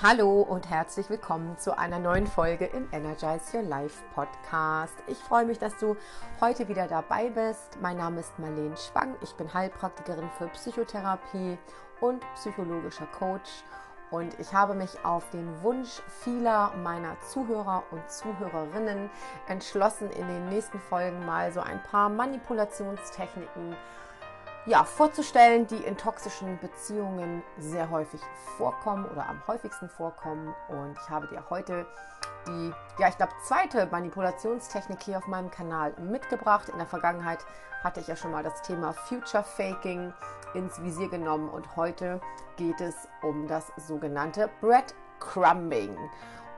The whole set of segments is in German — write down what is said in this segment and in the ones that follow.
Hallo und herzlich willkommen zu einer neuen Folge im Energize Your Life Podcast. Ich freue mich, dass du heute wieder dabei bist. Mein Name ist Marlene Schwang. Ich bin Heilpraktikerin für Psychotherapie und psychologischer Coach. Und ich habe mich auf den Wunsch vieler meiner Zuhörer und Zuhörerinnen entschlossen, in den nächsten Folgen mal so ein paar Manipulationstechniken ja, vorzustellen, die in toxischen Beziehungen sehr häufig vorkommen oder am häufigsten vorkommen. Und ich habe dir heute die, ja, ich glaube, zweite Manipulationstechnik hier auf meinem Kanal mitgebracht. In der Vergangenheit hatte ich ja schon mal das Thema Future Faking ins Visier genommen und heute geht es um das sogenannte Breadcrumbing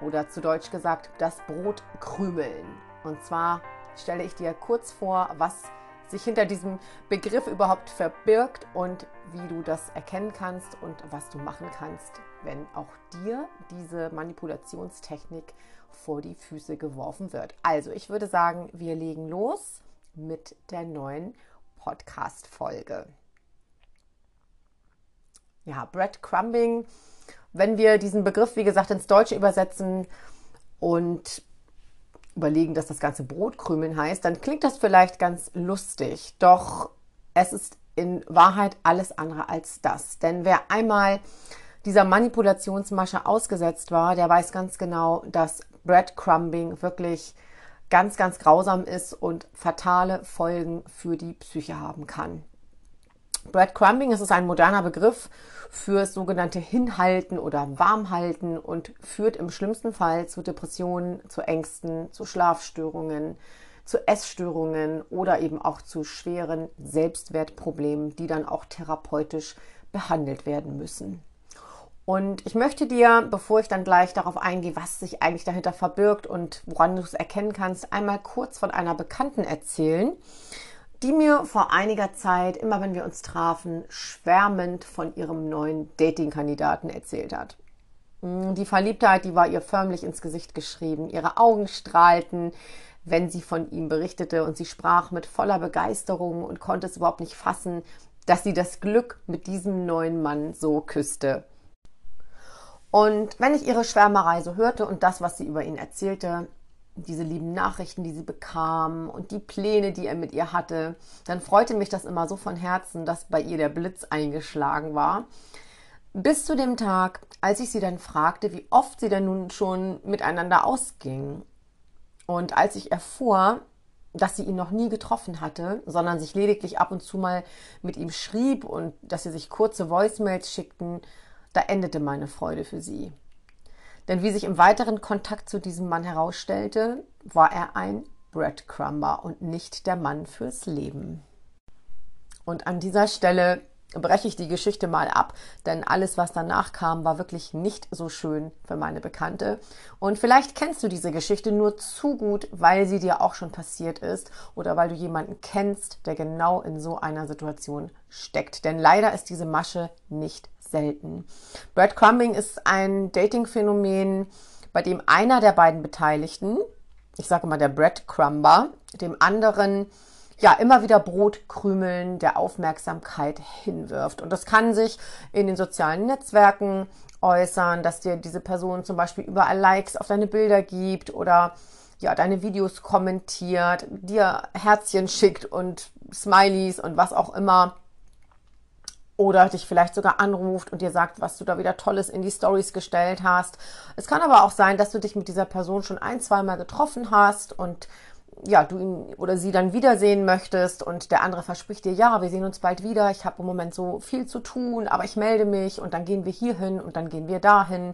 oder zu Deutsch gesagt das Brotkrümeln. Und zwar stelle ich dir kurz vor, was sich hinter diesem Begriff überhaupt verbirgt und wie du das erkennen kannst und was du machen kannst, wenn auch dir diese Manipulationstechnik vor die Füße geworfen wird. Also, ich würde sagen, wir legen los mit der neuen Podcast-Folge. Ja, Breadcrumbing, wenn wir diesen Begriff, wie gesagt, ins Deutsche übersetzen und überlegen, dass das ganze Brotkrümeln heißt, dann klingt das vielleicht ganz lustig. Doch es ist in Wahrheit alles andere als das. Denn wer einmal dieser Manipulationsmasche ausgesetzt war, der weiß ganz genau, dass Breadcrumbing wirklich ganz, ganz grausam ist und fatale Folgen für die Psyche haben kann. Breadcrumbing ist ein moderner Begriff für sogenannte Hinhalten oder Warmhalten und führt im schlimmsten Fall zu Depressionen, zu Ängsten, zu Schlafstörungen, zu Essstörungen oder eben auch zu schweren Selbstwertproblemen, die dann auch therapeutisch behandelt werden müssen. Und ich möchte dir, bevor ich dann gleich darauf eingehe, was sich eigentlich dahinter verbirgt und woran du es erkennen kannst, einmal kurz von einer Bekannten erzählen, die mir vor einiger Zeit, immer wenn wir uns trafen, schwärmend von ihrem neuen Dating-Kandidaten erzählt hat. Mm, die Verliebtheit, die war ihr förmlich ins Gesicht geschrieben. Ihre Augen strahlten, wenn sie von ihm berichtete und sie sprach mit voller Begeisterung und konnte es überhaupt nicht fassen, dass sie das Glück mit diesem neuen Mann so küsste. Und wenn ich ihre Schwärmerei so hörte und das, was sie über ihn erzählte, diese lieben Nachrichten, die sie bekam und die Pläne, die er mit ihr hatte, dann freute mich das immer so von Herzen, dass bei ihr der Blitz eingeschlagen war. Bis zu dem Tag, als ich sie dann fragte, wie oft sie denn nun schon miteinander ausgingen. Und als ich erfuhr, dass sie ihn noch nie getroffen hatte, sondern sich lediglich ab und zu mal mit ihm schrieb und dass sie sich kurze Voicemails schickten, da endete meine Freude für sie. Denn wie sich im weiteren Kontakt zu diesem Mann herausstellte, war er ein Breadcrumber und nicht der Mann fürs Leben. Und an dieser Stelle breche ich die Geschichte mal ab, denn alles, was danach kam, war wirklich nicht so schön für meine Bekannte. Und vielleicht kennst du diese Geschichte nur zu gut, weil sie dir auch schon passiert ist oder weil du jemanden kennst, der genau in so einer Situation steckt. Denn leider ist diese Masche nicht selten. Breadcrumbing ist ein Dating-Phänomen, bei dem einer der beiden Beteiligten, ich sage mal der Breadcrumber, dem anderen ja immer wieder Brotkrümeln der Aufmerksamkeit hinwirft. Und das kann sich in den sozialen Netzwerken äußern, dass dir diese Person zum Beispiel überall Likes auf deine Bilder gibt oder ja, deine Videos kommentiert, dir Herzchen schickt und Smileys und was auch immer oder dich vielleicht sogar anruft und dir sagt, was du da wieder Tolles in die Stories gestellt hast. Es kann aber auch sein, dass du dich mit dieser Person schon ein, zweimal getroffen hast und ja, du ihn oder sie dann wiedersehen möchtest und der andere verspricht dir, ja, wir sehen uns bald wieder, ich habe im Moment so viel zu tun, aber ich melde mich und dann gehen wir hier hin und dann gehen wir dahin.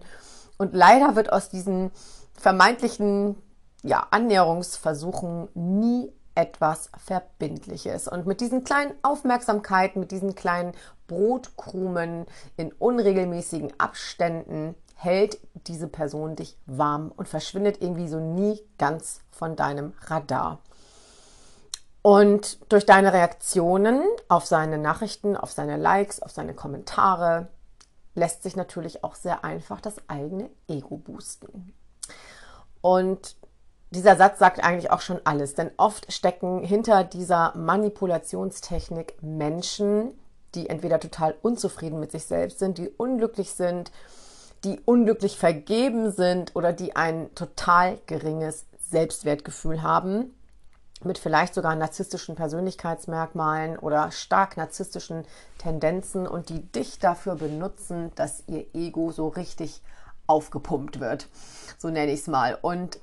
Und leider wird aus diesen vermeintlichen ja, Annäherungsversuchen nie etwas Verbindliches. Und mit diesen kleinen Aufmerksamkeiten, mit diesen kleinen Brotkrumen in unregelmäßigen Abständen hält diese Person dich warm und verschwindet irgendwie so nie ganz von deinem Radar. Und durch deine Reaktionen auf seine Nachrichten, auf seine Likes, auf seine Kommentare lässt sich natürlich auch sehr einfach das eigene Ego boosten. Und dieser Satz sagt eigentlich auch schon alles, denn oft stecken hinter dieser Manipulationstechnik Menschen, die entweder total unzufrieden mit sich selbst sind, die unglücklich sind, die unglücklich vergeben sind oder die ein total geringes Selbstwertgefühl haben, mit vielleicht sogar narzisstischen Persönlichkeitsmerkmalen oder stark narzisstischen Tendenzen und die dich dafür benutzen, dass ihr Ego so richtig aufgepumpt wird. So nenne ich es mal. Und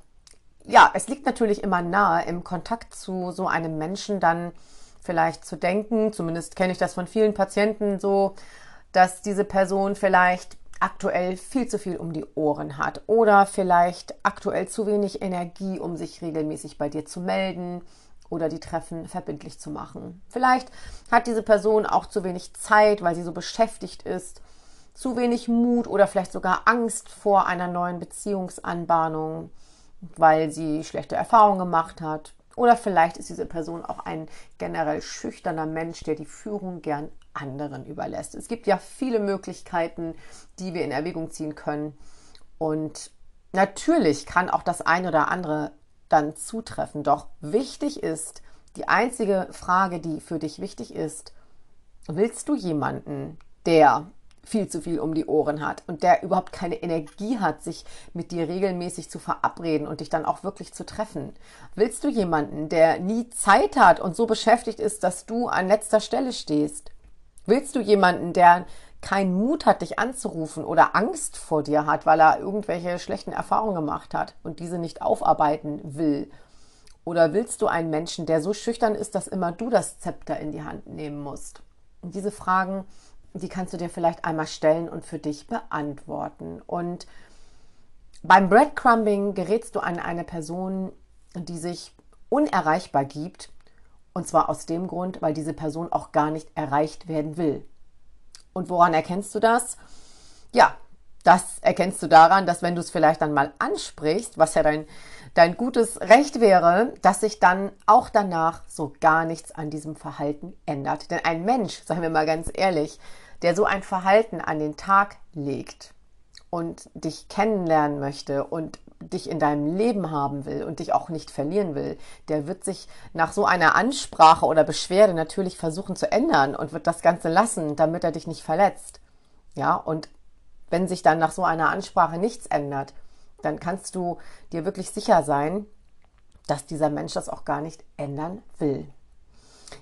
ja, es liegt natürlich immer nahe, im Kontakt zu so einem Menschen dann vielleicht zu denken, zumindest kenne ich das von vielen Patienten so, dass diese Person vielleicht aktuell viel zu viel um die Ohren hat oder vielleicht aktuell zu wenig Energie, um sich regelmäßig bei dir zu melden oder die Treffen verbindlich zu machen. Vielleicht hat diese Person auch zu wenig Zeit, weil sie so beschäftigt ist, zu wenig Mut oder vielleicht sogar Angst vor einer neuen Beziehungsanbahnung weil sie schlechte Erfahrungen gemacht hat. Oder vielleicht ist diese Person auch ein generell schüchterner Mensch, der die Führung gern anderen überlässt. Es gibt ja viele Möglichkeiten, die wir in Erwägung ziehen können. Und natürlich kann auch das eine oder andere dann zutreffen. Doch wichtig ist, die einzige Frage, die für dich wichtig ist, willst du jemanden, der viel zu viel um die Ohren hat und der überhaupt keine Energie hat, sich mit dir regelmäßig zu verabreden und dich dann auch wirklich zu treffen? Willst du jemanden, der nie Zeit hat und so beschäftigt ist, dass du an letzter Stelle stehst? Willst du jemanden, der keinen Mut hat, dich anzurufen oder Angst vor dir hat, weil er irgendwelche schlechten Erfahrungen gemacht hat und diese nicht aufarbeiten will? Oder willst du einen Menschen, der so schüchtern ist, dass immer du das Zepter in die Hand nehmen musst? Und diese Fragen die kannst du dir vielleicht einmal stellen und für dich beantworten. Und beim Breadcrumbing gerätst du an eine Person, die sich unerreichbar gibt. Und zwar aus dem Grund, weil diese Person auch gar nicht erreicht werden will. Und woran erkennst du das? Ja, das erkennst du daran, dass wenn du es vielleicht dann mal ansprichst, was ja dein, dein gutes Recht wäre, dass sich dann auch danach so gar nichts an diesem Verhalten ändert. Denn ein Mensch, sagen wir mal ganz ehrlich, der so ein Verhalten an den Tag legt und dich kennenlernen möchte und dich in deinem Leben haben will und dich auch nicht verlieren will, der wird sich nach so einer Ansprache oder Beschwerde natürlich versuchen zu ändern und wird das Ganze lassen, damit er dich nicht verletzt. Ja, und wenn sich dann nach so einer Ansprache nichts ändert, dann kannst du dir wirklich sicher sein, dass dieser Mensch das auch gar nicht ändern will.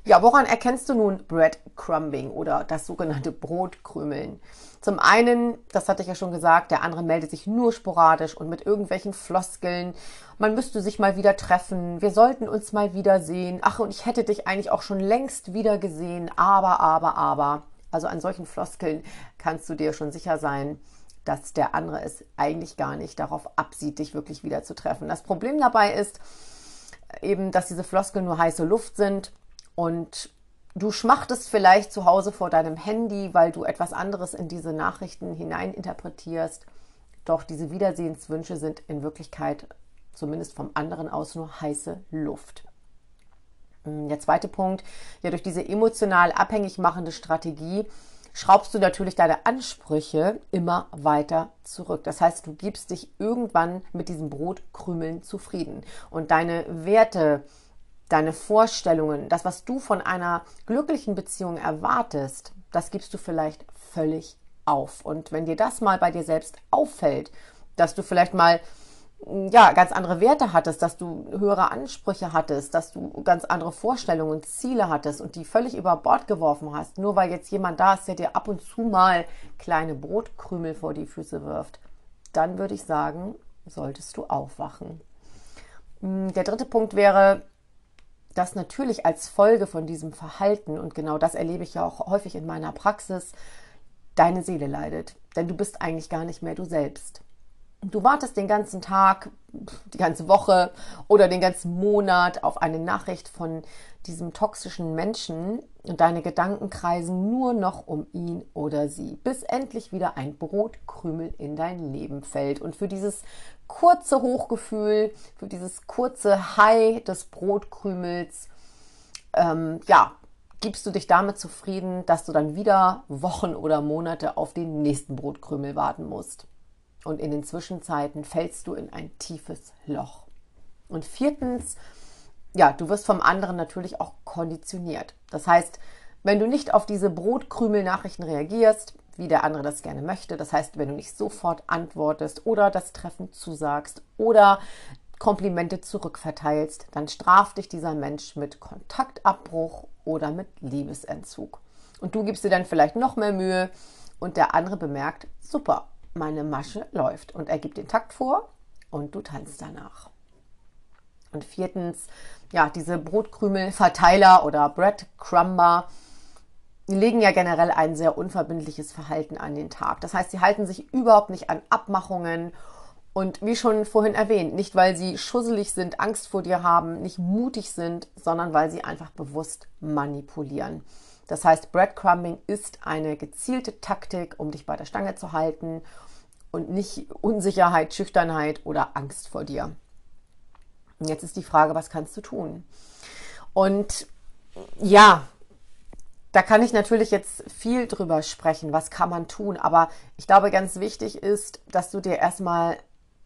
Ja, woran erkennst du nun Breadcrumbing oder das sogenannte Brotkrümeln? Zum einen, das hatte ich ja schon gesagt, der andere meldet sich nur sporadisch und mit irgendwelchen Floskeln. Man müsste sich mal wieder treffen. Wir sollten uns mal wiedersehen. Ach, und ich hätte dich eigentlich auch schon längst wieder gesehen. Aber, aber, aber. Also an solchen Floskeln kannst du dir schon sicher sein, dass der andere es eigentlich gar nicht darauf absieht, dich wirklich wieder zu treffen. Das Problem dabei ist eben, dass diese Floskeln nur heiße Luft sind und du schmachtest vielleicht zu Hause vor deinem Handy, weil du etwas anderes in diese Nachrichten hineininterpretierst. Doch diese Wiedersehenswünsche sind in Wirklichkeit zumindest vom anderen aus nur heiße Luft. Hm, der zweite Punkt, ja, durch diese emotional abhängig machende Strategie schraubst du natürlich deine Ansprüche immer weiter zurück. Das heißt, du gibst dich irgendwann mit diesen Brotkrümeln zufrieden und deine Werte, deine Vorstellungen, das, was du von einer glücklichen Beziehung erwartest, das gibst du vielleicht völlig auf. Und wenn dir das mal bei dir selbst auffällt, dass du vielleicht mal ja, ganz andere Werte hattest, dass du höhere Ansprüche hattest, dass du ganz andere Vorstellungen und Ziele hattest und die völlig über Bord geworfen hast, nur weil jetzt jemand da ist, der dir ab und zu mal kleine Brotkrümel vor die Füße wirft, dann würde ich sagen, solltest du aufwachen. Hm, der dritte Punkt wäre, dass natürlich als Folge von diesem Verhalten, und genau das erlebe ich ja auch häufig in meiner Praxis, deine Seele leidet. Denn du bist eigentlich gar nicht mehr du selbst. Du wartest den ganzen Tag, die ganze Woche oder den ganzen Monat auf eine Nachricht von diesem toxischen Menschen und deine Gedanken kreisen nur noch um ihn oder sie, bis endlich wieder ein Brotkrümel in dein Leben fällt. Und für dieses kurze Hochgefühl, für dieses kurze High des Brotkrümels, ähm, ja, gibst du dich damit zufrieden, dass du dann wieder Wochen oder Monate auf den nächsten Brotkrümel warten musst. Und in den Zwischenzeiten fällst du in ein tiefes Loch. Und viertens, ja, du wirst vom anderen natürlich auch konditioniert. Das heißt, wenn du nicht auf diese Brotkrümel-Nachrichten reagierst, wie der andere das gerne möchte. Das heißt, wenn du nicht sofort antwortest oder das Treffen zusagst oder Komplimente zurückverteilst, dann straft dich dieser Mensch mit Kontaktabbruch oder mit Liebesentzug. Und du gibst dir dann vielleicht noch mehr Mühe und der andere bemerkt, super, meine Masche läuft und er gibt den Takt vor und du tanzt danach. Und viertens, ja, diese Brotkrümelverteiler oder Breadcrumber, legen ja generell ein sehr unverbindliches Verhalten an den Tag. Das heißt, sie halten sich überhaupt nicht an Abmachungen und wie schon vorhin erwähnt, nicht weil sie schusselig sind, Angst vor dir haben, nicht mutig sind, sondern weil sie einfach bewusst manipulieren. Das heißt, Breadcrumbing ist eine gezielte Taktik, um dich bei der Stange zu halten und nicht Unsicherheit, Schüchternheit oder Angst vor dir. Und jetzt ist die Frage, was kannst du tun? Und ja, da kann ich natürlich jetzt viel drüber sprechen, was kann man tun, aber ich glaube, ganz wichtig ist, dass du dir erstmal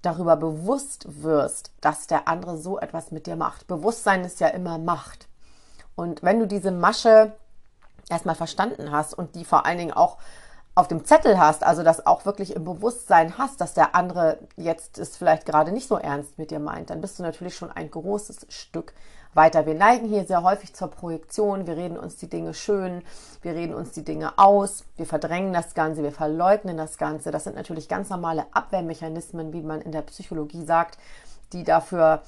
darüber bewusst wirst, dass der andere so etwas mit dir macht. Bewusstsein ist ja immer Macht. Und wenn du diese Masche erstmal verstanden hast und die vor allen Dingen auch auf dem Zettel hast, also das auch wirklich im Bewusstsein hast, dass der andere jetzt es vielleicht gerade nicht so ernst mit dir meint, dann bist du natürlich schon ein großes Stück weiter. Wir neigen hier sehr häufig zur Projektion, wir reden uns die Dinge schön, wir reden uns die Dinge aus, wir verdrängen das Ganze, wir verleugnen das Ganze. Das sind natürlich ganz normale Abwehrmechanismen, wie man in der Psychologie sagt, die dafür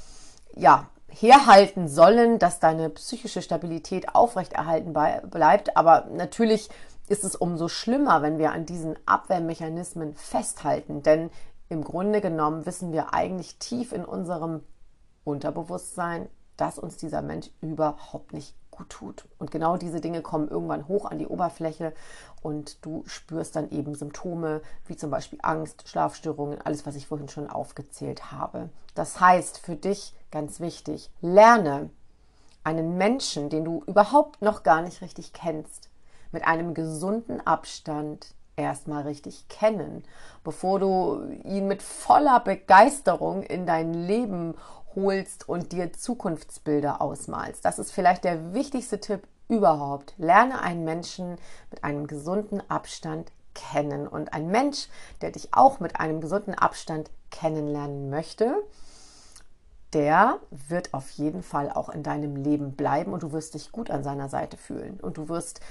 ja herhalten sollen, dass deine psychische Stabilität aufrechterhalten bleibt. Aber natürlich ist es umso schlimmer, wenn wir an diesen Abwehrmechanismen festhalten. Denn im Grunde genommen wissen wir eigentlich tief in unserem Unterbewusstsein, dass uns dieser Mensch überhaupt nicht gut tut. Und genau diese Dinge kommen irgendwann hoch an die Oberfläche und du spürst dann eben Symptome wie zum Beispiel Angst, Schlafstörungen, alles, was ich vorhin schon aufgezählt habe. Das heißt für dich ganz wichtig, lerne einen Menschen, den du überhaupt noch gar nicht richtig kennst, mit einem gesunden Abstand erstmal richtig kennen, bevor du ihn mit voller Begeisterung in dein Leben holst und dir Zukunftsbilder ausmalst. Das ist vielleicht der wichtigste Tipp überhaupt. Lerne einen Menschen mit einem gesunden Abstand kennen. Und ein Mensch, der dich auch mit einem gesunden Abstand kennenlernen möchte, der wird auf jeden Fall auch in deinem Leben bleiben und du wirst dich gut an seiner Seite fühlen. Und du wirst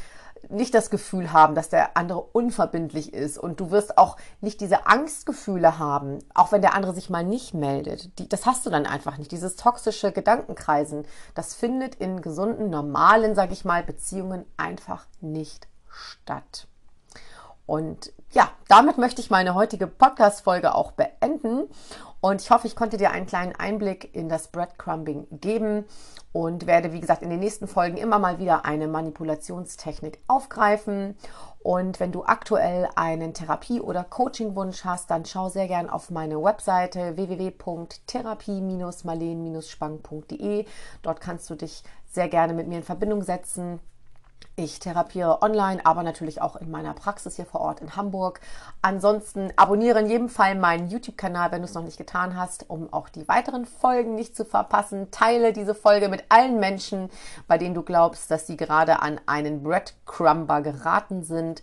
nicht das Gefühl haben, dass der andere unverbindlich ist und du wirst auch nicht diese Angstgefühle haben, auch wenn der andere sich mal nicht meldet. Die, das hast du dann einfach nicht. Dieses toxische Gedankenkreisen, das findet in gesunden, normalen, sage ich mal, Beziehungen einfach nicht statt. Und ja, damit möchte ich meine heutige Podcast-Folge auch beenden. Und ich hoffe, ich konnte dir einen kleinen Einblick in das Breadcrumbing geben und werde, wie gesagt, in den nächsten Folgen immer mal wieder eine Manipulationstechnik aufgreifen. Und wenn du aktuell einen Therapie- oder Coaching-Wunsch hast, dann schau sehr gern auf meine Webseite www.therapie-marleen-spang.de. Dort kannst du dich sehr gerne mit mir in Verbindung setzen ich therapiere online, aber natürlich auch in meiner Praxis hier vor Ort in Hamburg. Ansonsten abonniere in jedem Fall meinen YouTube-Kanal, wenn du es noch nicht getan hast, um auch die weiteren Folgen nicht zu verpassen. Teile diese Folge mit allen Menschen, bei denen du glaubst, dass sie gerade an einen Breadcrumber geraten sind.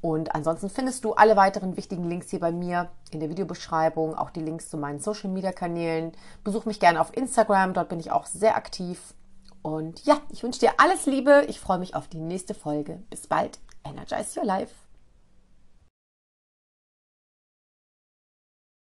Und ansonsten findest du alle weiteren wichtigen Links hier bei mir in der Videobeschreibung, auch die Links zu meinen Social-Media-Kanälen. Besuch mich gerne auf Instagram, dort bin ich auch sehr aktiv. Und ja, ich wünsche dir alles Liebe. Ich freue mich auf die nächste Folge. Bis bald. Energize Your Life.